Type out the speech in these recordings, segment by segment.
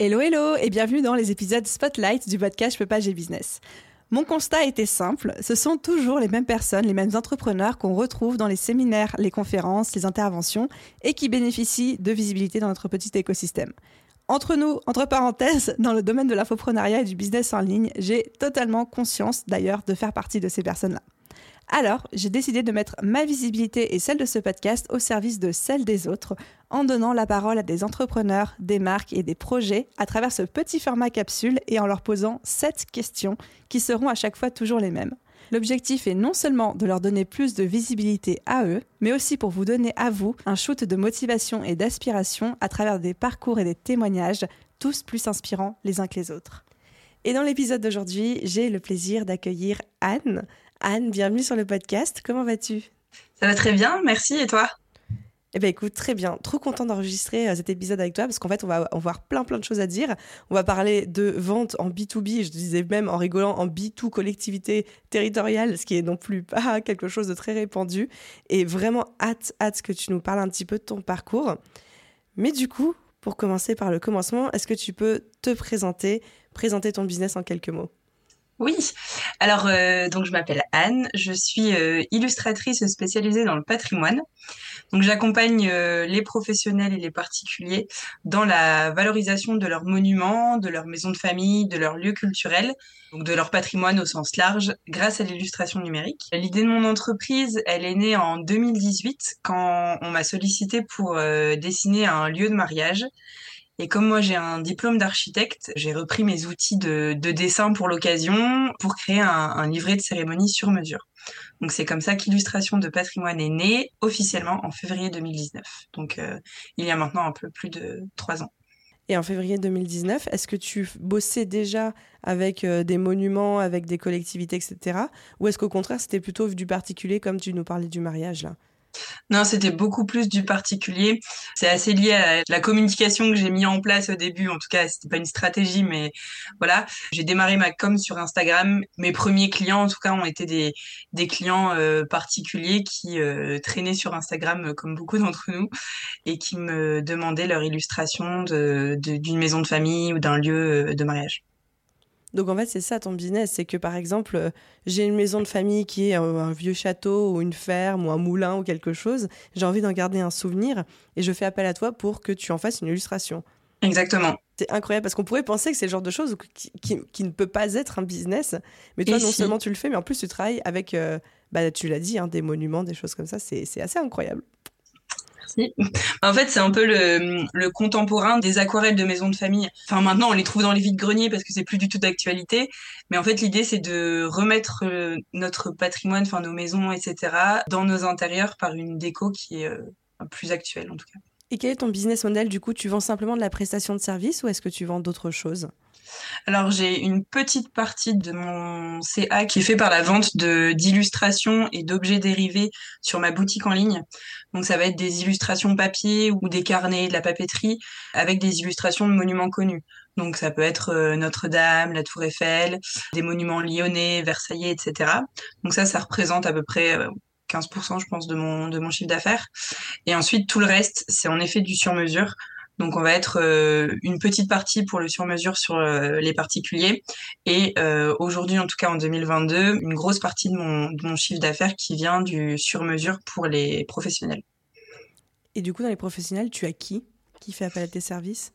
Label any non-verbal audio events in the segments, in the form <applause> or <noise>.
Hello hello et bienvenue dans les épisodes Spotlight du podcast Je peux pas, business. Mon constat était simple, ce sont toujours les mêmes personnes, les mêmes entrepreneurs qu'on retrouve dans les séminaires, les conférences, les interventions et qui bénéficient de visibilité dans notre petit écosystème. Entre nous, entre parenthèses, dans le domaine de l'infoprenariat et du business en ligne, j'ai totalement conscience d'ailleurs de faire partie de ces personnes-là. Alors, j'ai décidé de mettre ma visibilité et celle de ce podcast au service de celle des autres, en donnant la parole à des entrepreneurs, des marques et des projets à travers ce petit format capsule et en leur posant sept questions qui seront à chaque fois toujours les mêmes. L'objectif est non seulement de leur donner plus de visibilité à eux, mais aussi pour vous donner à vous un shoot de motivation et d'aspiration à travers des parcours et des témoignages, tous plus inspirants les uns que les autres. Et dans l'épisode d'aujourd'hui, j'ai le plaisir d'accueillir Anne. Anne, bienvenue sur le podcast. Comment vas-tu? Ça va très bien, merci. Et toi? Eh bien écoute, très bien. Trop content d'enregistrer euh, cet épisode avec toi parce qu'en fait, on va avoir plein plein de choses à dire. On va parler de vente en B2B, je disais même en rigolant en B2 collectivité territoriale, ce qui est non plus pas <laughs> quelque chose de très répandu. Et vraiment hâte, hâte que tu nous parles un petit peu de ton parcours. Mais du coup, pour commencer par le commencement, est-ce que tu peux te présenter, présenter ton business en quelques mots? Oui, alors euh, donc je m'appelle Anne, je suis euh, illustratrice spécialisée dans le patrimoine. Donc j'accompagne euh, les professionnels et les particuliers dans la valorisation de leurs monuments, de leurs maisons de famille, de leurs lieux culturels, donc de leur patrimoine au sens large, grâce à l'illustration numérique. L'idée de mon entreprise, elle est née en 2018 quand on m'a sollicité pour dessiner un lieu de mariage. Et comme moi j'ai un diplôme d'architecte, j'ai repris mes outils de, dessin pour l'occasion pour créer un, livret de cérémonie sur mesure. Donc c'est comme ça qu'Illustration de patrimoine est née officiellement en février 2019. Donc euh, il y a maintenant un peu plus de trois ans. Et en février 2019, est-ce que tu bossais déjà avec euh, des monuments, avec des collectivités, etc. Ou est-ce qu'au contraire, c'était plutôt du particulier comme tu nous parlais du mariage là? Non, c'était beaucoup plus du particulier. C'est assez lié à la communication que j'ai mis en place au début. En tout cas, c'était pas une stratégie, mais voilà. J'ai démarré ma com sur Instagram. Mes premiers clients, en tout cas, ont été des, clients euh, particuliers qui euh, traînaient sur Instagram, euh, comme beaucoup d'entre nous, et qui me demandaient leur illustration d'une maison de famille ou d'un lieu de mariage. Donc en fait, c'est ça ton business, c'est que par exemple, euh, j'ai une maison de famille qui est un, vieux château ou une ferme ou un moulin ou quelque chose, j'ai envie d'en garder un souvenir et je fais appel à toi pour que tu en fasses une illustration. Exactement. C'est incroyable parce qu'on pourrait penser que c'est le genre de choses qui, ne peut pas être un business, mais toi non seulement tu le fais, mais en plus tu travailles avec, euh, bah, tu l'as dit, hein, des monuments, des choses comme ça, c'est assez incroyable. En fait, c'est un peu le, contemporain des aquarelles de maisons de famille. Enfin, maintenant, on les trouve dans les vides-greniers parce que c'est plus du tout d'actualité. Mais en fait, l'idée, c'est de remettre euh, notre patrimoine, enfin, nos maisons, etc., dans nos intérieurs par une déco qui est euh, plus actuelle, en tout cas. Et quel est ton business model Du coup, tu vends simplement de la prestation de service ou est-ce que tu vends d'autres choses? Alors j'ai une petite partie de mon CA qui est fait par la vente d'illustrations et d'objets dérivés sur ma boutique en ligne. Donc ça va être des illustrations papier ou des carnets, de la papeterie avec des illustrations de monuments connus. Donc ça peut être euh, Notre-Dame, la Tour Eiffel, des monuments lyonnais, Versaillais, etc. Donc ça, ça représente à peu près 15% euh, je pense de mon de mon chiffre d'affaires. Et ensuite tout le reste, c'est en effet du sur-mesure. Donc on va être euh, une petite partie pour le sur-mesure sur euh, les particuliers et euh, aujourd'hui en tout cas en 2022 une grosse partie de mon, de mon chiffre d'affaires qui vient du sur-mesure pour les professionnels. Et du coup dans les professionnels tu as qui qui fait appel à tes services?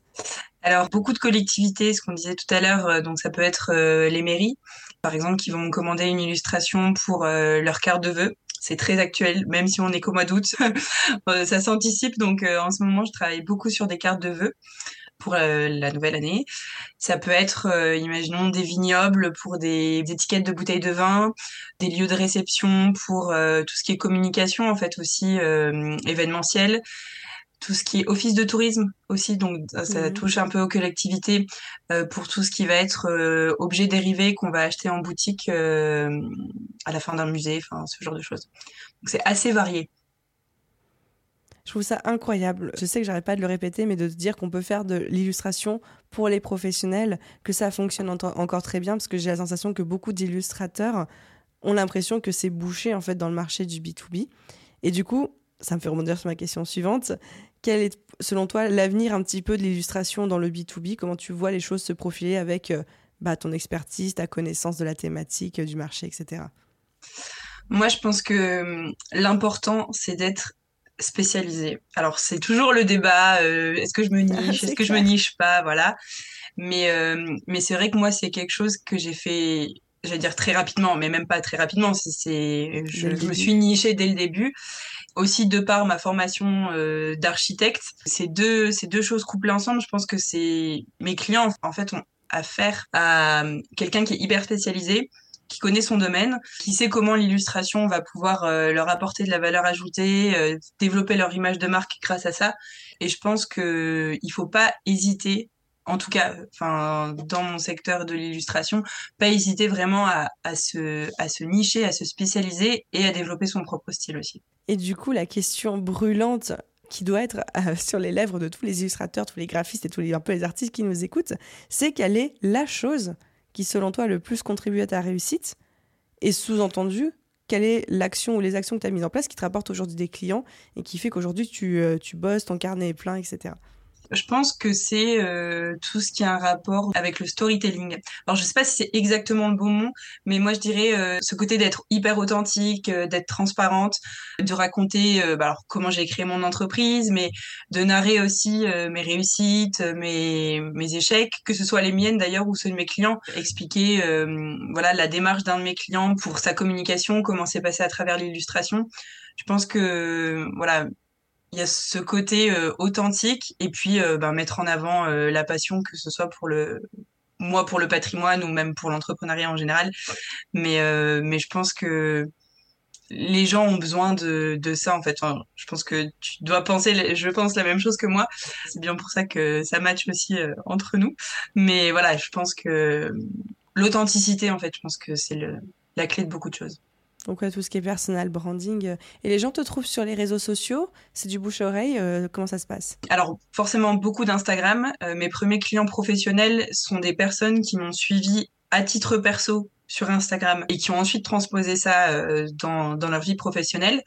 Alors beaucoup de collectivités, ce qu'on disait tout à l'heure, donc ça peut être les mairies, par exemple, qui vont commander une illustration pour leur carte de vœux c'est très actuel, même si on est qu'au mois d'août. <laughs> Euh, ça s'anticipe, donc euh, en ce moment, je travaille beaucoup sur des cartes de vœux pour euh, la nouvelle année. Ça peut être, imaginons, des vignobles pour des, étiquettes de bouteilles de vin, des lieux de réception pour tout ce qui est communication, en fait, aussi événementiel tout ce qui est office de tourisme aussi, donc ça mhm. touche un peu aux collectivités pour tout ce qui va être objet dérivé qu'on va acheter en boutique à la fin d'un musée, enfin ce genre de choses. Donc c'est assez varié. Je trouve ça incroyable. Je sais que j'arrête pas de le répéter, mais de dire qu'on peut faire de l'illustration pour les professionnels, que ça fonctionne encore très bien, parce que j'ai la sensation que beaucoup d'illustrateurs ont l'impression que c'est bouché en fait dans le marché du B2B. Et du coup, ça me fait rebondir sur ma question suivante. Quel est, selon toi, l'avenir un petit peu de l'illustration dans le B2B Comment tu vois les choses se profiler avec euh, bah, ton expertise, ta connaissance de la thématique, euh, du marché, etc. Moi, je pense que hum, l'important, c'est d'être spécialisé. Alors c'est toujours le débat, euh, est-ce que je me <laughs> niche, est-ce que je me niche pas, voilà. Mais euh, mais c'est vrai que moi c'est quelque chose que j'ai fait, j'allais dire très rapidement, mais même pas très rapidement. C'est je, me suis nichée dès le début. Aussi de par ma formation euh, d'architecte, ces deux ces deux choses couplées ensemble, je pense que c'est mes clients en fait ont affaire à quelqu'un qui est hyper spécialisé qui connaît son domaine, qui sait comment l'illustration va pouvoir euh, leur apporter de la valeur ajoutée, euh, développer leur image de marque grâce à ça. Et je pense que il faut pas hésiter, en tout cas, dans mon secteur de l'illustration, pas hésiter vraiment à, à, se à se nicher, à se spécialiser et à développer son propre style aussi. Et du coup, la question brûlante qui doit être euh, <laughs> sur les lèvres de tous les illustrateurs, tous les graphistes et tous les, un peu les artistes qui nous écoutent, c'est quelle est la chose qui, selon toi, a le plus contribué à ta réussite Et sous-entendu, quelle est l'action ou les actions que tu as mises en place qui te rapportent aujourd'hui des clients et qui fait qu'aujourd'hui tu, euh, tu bosses, ton carnet est plein, etc. Je pense que c'est euh, tout ce qui a un rapport avec le storytelling. Alors je sais pas si c'est exactement le bon mot, mais moi je dirais euh, ce côté d'être hyper authentique, euh, d'être transparente, de raconter bah, alors comment j'ai créé mon entreprise, mais de narrer aussi mes réussites, mes mes échecs, que ce soit les miennes d'ailleurs ou ceux de mes clients, expliquer voilà la démarche d'un de mes clients pour sa communication, comment c'est passé à travers l'illustration. Je pense que voilà il y a ce côté euh, authentique et puis euh, ben, mettre en avant euh, la passion, que ce soit pour le moi pour le patrimoine ou même pour l'entrepreneuriat en général. Mais mais je pense que les gens ont besoin de, de ça en fait. je pense que tu dois penser, je pense la même chose que moi. C'est bien pour ça que ça match aussi entre nous. Mais voilà, je pense que l'authenticité en fait, je pense que c'est la clé de beaucoup de choses. Donc tout ce qui est personal branding. Et les gens te trouvent sur les réseaux sociaux C'est du bouche à oreille euh, Comment ça se passe? Alors forcément beaucoup d'Instagram. Euh, mes premiers clients professionnels sont des personnes qui m'ont suivi à titre perso sur Instagram et qui ont ensuite transposé ça euh, dans, dans leur vie professionnelle.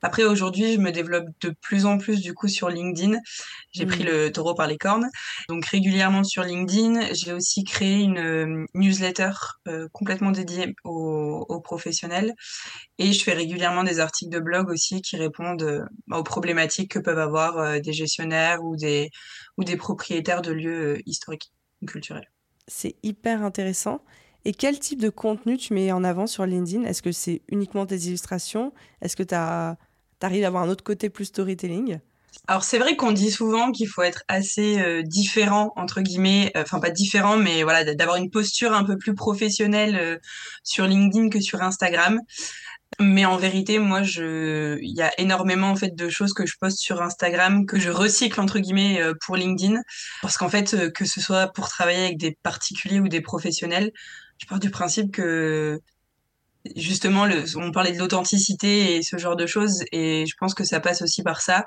Après, aujourd'hui, je me développe de plus en plus du coup sur LinkedIn. J'ai pris mmh. le taureau par les cornes. Donc régulièrement sur LinkedIn, j'ai aussi créé une euh, newsletter euh, complètement dédiée aux, aux, professionnels. Et je fais régulièrement des articles de blog aussi qui répondent aux problématiques que peuvent avoir des gestionnaires ou des, ou des propriétaires de lieux historiques ou culturels. C'est hyper intéressant. Et quel type de contenu tu mets en avant sur LinkedIn? Est-ce que c'est uniquement tes illustrations? Est-ce que tu arrives à avoir un autre côté plus storytelling? Alors c'est vrai qu'on dit souvent qu'il faut être assez euh, différent entre guillemets, euh, enfin pas différent, mais voilà d'avoir une posture un peu plus professionnelle euh, sur LinkedIn que sur Instagram. Mais en vérité, moi, je, il y a énormément en fait de choses que je poste sur Instagram que je recycle entre guillemets pour LinkedIn, parce qu'en fait, que ce soit pour travailler avec des particuliers ou des professionnels, je pars du principe que justement, on parlait de l'authenticité et ce genre de choses, et je pense que ça passe aussi par ça,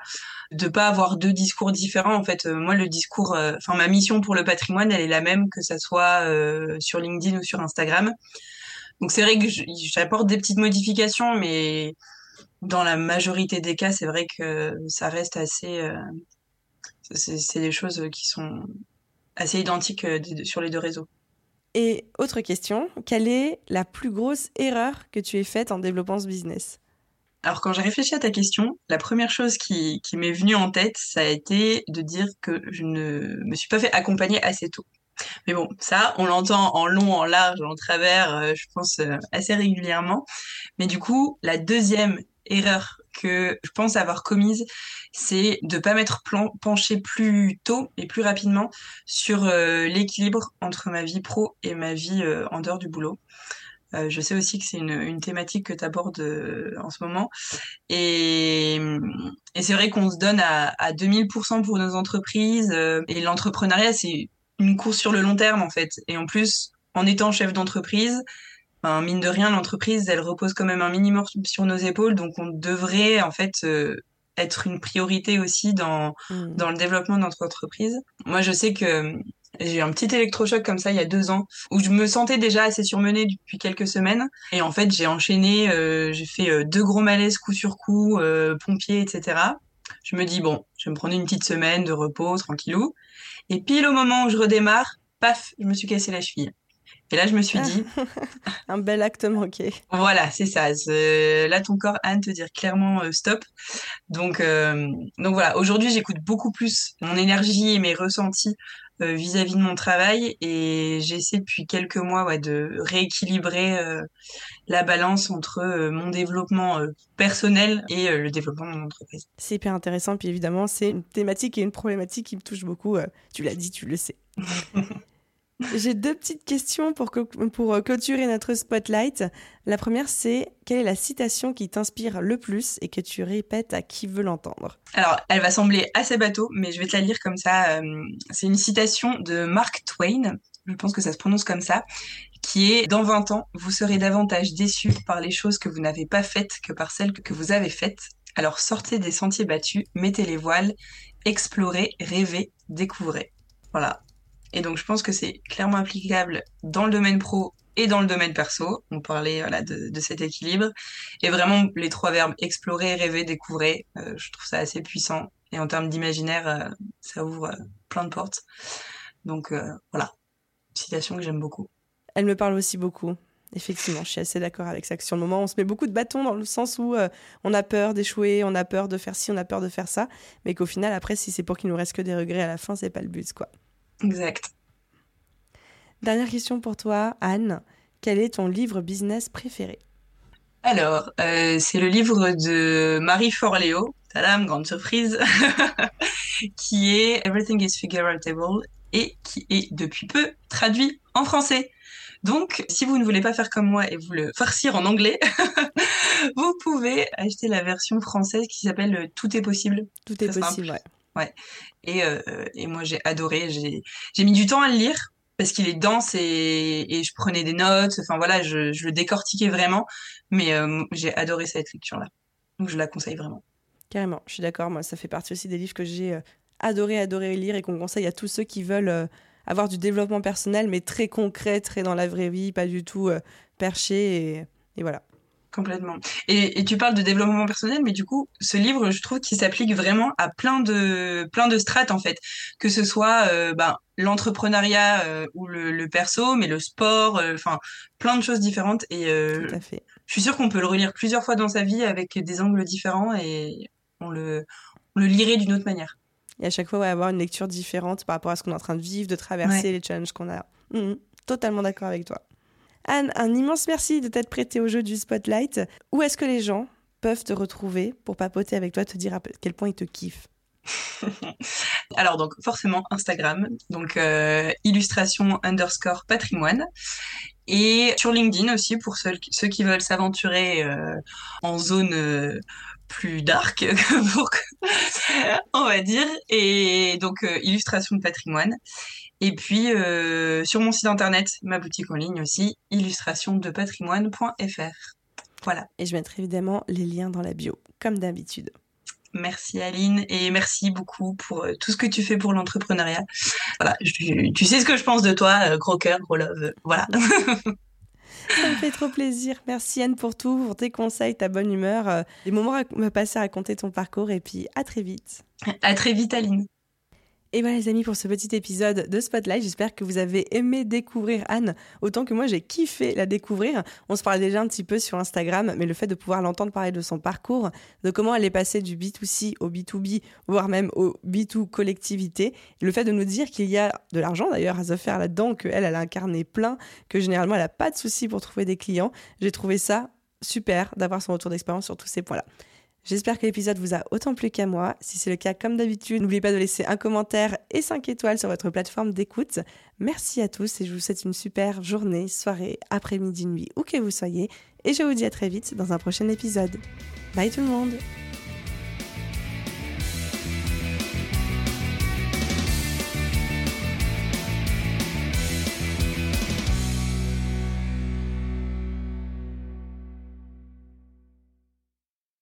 de pas avoir deux discours différents. En fait, euh, moi, le discours, euh, enfin, ma mission pour le patrimoine, elle est la même que ça soit euh, sur LinkedIn ou sur Instagram. Donc c'est vrai que j'apporte des petites modifications, mais dans la majorité des cas, c'est vrai que ça reste assez. c'est des choses qui sont assez identiques sur les deux réseaux. Et autre question, quelle est la plus grosse erreur que tu aies faite en développant ce business? Alors quand j'ai réfléchi à ta question, la première chose qui, m'est venue en tête, ça a été de dire que je ne me suis pas fait accompagner assez tôt. Mais bon, ça, on l'entend en long, en large, en travers, euh, je pense euh, assez régulièrement. Mais du coup, la deuxième erreur que je pense avoir commise, c'est de pas m'être penché plus tôt et plus rapidement sur euh, l'équilibre entre ma vie pro et ma vie euh, en dehors du boulot. Euh, je sais aussi que c'est une, une thématique que tu abordes en ce moment. Et, et c'est vrai qu'on se donne à, à 2000% pour nos entreprises. et l'entrepreneuriat, c'est une course sur le long terme, en fait. Et en plus, en étant chef d'entreprise, mine de rien, l'entreprise, elle repose quand même un minimum sur nos épaules. Donc, on devrait, en fait, euh, être une priorité aussi dans, Mm. dans le développement de notre entreprise. Moi, je sais que j'ai eu un petit électrochoc comme ça il y a deux ans, où je me sentais déjà assez surmenée depuis quelques semaines. Et en fait, j'ai enchaîné, euh, j'ai fait euh, deux gros malaises coup sur coup, euh, pompiers, etc. Je me dis, bon, je vais me prendre une petite semaine de repos, tranquillou. Et pile au moment où je redémarre, paf, je me suis cassé la cheville. Et là, je me suis dit, <laughs> Un bel acte manqué. voilà, c'est ça. Là, ton corps, Anne, te dire clairement euh, stop. Donc, euh, donc voilà, aujourd'hui, j'écoute beaucoup plus mon énergie et mes ressentis euh, vis-à-vis de mon travail et j'essaie depuis quelques mois ouais, de rééquilibrer la balance entre mon développement personnel et le développement de mon entreprise. C'est hyper intéressant. Puis évidemment, c'est une thématique et une problématique qui me touche beaucoup. tu l'as dit, tu le sais. <laughs> J'ai deux petites questions pour, pour euh, clôturer notre spotlight. La première, c'est quelle est la citation qui t'inspire le plus et que tu répètes à qui veut l'entendre? Alors, elle va sembler assez bateau, mais je vais te la lire comme ça. euh, c'est une citation de Mark Twain, je pense que ça se prononce comme ça, qui est Dans 20 ans, vous serez davantage déçus par les choses que vous n'avez pas faites que par celles que vous avez faites. Alors sortez des sentiers battus, mettez les voiles, explorez, rêvez, découvrez. Voilà. Et donc je pense que c'est clairement applicable dans le domaine pro et dans le domaine perso. On parlait voilà, de, cet équilibre. Et vraiment, les trois verbes explorer, rêver, découvrir, euh, je trouve ça assez puissant. Et en termes d'imaginaire, euh, ça ouvre euh, plein de portes. Donc voilà, citation que j'aime beaucoup. Elle me parle aussi beaucoup. Effectivement, je suis assez d'accord avec ça. Que sur le moment, on se met beaucoup de bâtons dans le sens où on a peur d'échouer, on a peur de faire ci, on a peur de faire ça, mais qu'au final, après, si c'est pour qu'il nous reste que des regrets à la fin, c'est pas le but, quoi. Exact. Dernière question pour toi, Anne. Quel est ton livre business préféré? Alors, euh, c'est le livre de Marie Forleo, tadam, grande surprise, <laughs> qui est Everything is Figureoutable et qui est depuis peu traduit en français. Donc, si vous ne voulez pas faire comme moi et vous le farcir en anglais, <laughs> vous pouvez acheter la version française qui s'appelle Tout est possible. Tout est possible, simple. ouais. Et, euh, et moi, j'ai adoré. J'ai, mis du temps à le lire parce qu'il est dense et, je prenais des notes. Enfin voilà, je, le décortiquais vraiment. Mais euh, j'ai adoré cette lecture-là. Donc je la conseille vraiment. Carrément, je suis d'accord. Moi, ça fait partie aussi des livres que j'ai euh, adoré, adoré lire et qu'on conseille à tous ceux qui veulent avoir du développement personnel, mais très concret, très dans la vraie vie, pas du tout perché. Et voilà. Complètement. Et, et tu parles de développement personnel, mais du coup, ce livre, je trouve qu'il s'applique vraiment à plein de plein de strates en fait, que ce soit euh, ben, l'entrepreneuriat euh, ou le, le perso, mais le sport, euh, enfin plein de choses différentes. Et Tout à fait. je suis sûre qu'on peut le relire plusieurs fois dans sa vie avec des angles différents et on le on le lirait d'une autre manière. Et à chaque fois, ouais, avoir une lecture différente par rapport à ce qu'on est en train de vivre, de traverser, les challenges qu'on a. Mhm, totalement d'accord avec toi. Anne, un immense merci de t'être prêtée au jeu du Spotlight. Où est-ce que les gens peuvent te retrouver pour papoter avec toi, te dire à quel point ils te kiffent? <laughs> Alors donc forcément Instagram, donc euh, illustration underscore patrimoine. Et sur LinkedIn aussi pour ceux, qui veulent s'aventurer euh, en zone euh, plus dark, <laughs> on va dire. Et donc euh, illustration de patrimoine. Et puis euh, sur mon site internet, ma boutique en ligne aussi, illustrationdepatrimoine.fr. Voilà. Et je mettrai évidemment les liens dans la bio, comme d'habitude. Merci Aline et merci beaucoup pour euh, tout ce que tu fais pour l'entrepreneuriat. Voilà, je- tu sais ce que je pense de toi, gros cœur, gros love. Voilà. <laughs> Ça me fait trop plaisir. Merci Anne pour tout, pour tes conseils, ta bonne humeur, euh, les moments à me passer à raconter ton parcours et puis à très vite. À très vite Aline. Et voilà les amis pour ce petit épisode de Spotlight. J'espère que vous avez aimé découvrir Anne autant que moi j'ai kiffé la découvrir. On se parlait déjà un petit peu sur Instagram, mais le fait de pouvoir l'entendre parler de son parcours, de comment elle est passée du B2C au B2B, voire même au B2 collectivité, le fait de nous dire qu'il y a de l'argent d'ailleurs à se faire là-dedans, qu'elle, elle a incarné plein, que généralement elle n'a pas de souci pour trouver des clients. J'ai trouvé ça super d'avoir son retour d'expérience sur tous ces points-là. J'espère que l'épisode vous a autant plu qu'à moi. Si c'est le cas, comme d'habitude, n'oubliez pas de laisser un commentaire et 5 étoiles sur votre plateforme d'écoute. Merci à tous et je vous souhaite une super journée, soirée, après-midi, nuit, où que vous soyez. Et je vous dis à très vite dans un prochain épisode. Bye tout le monde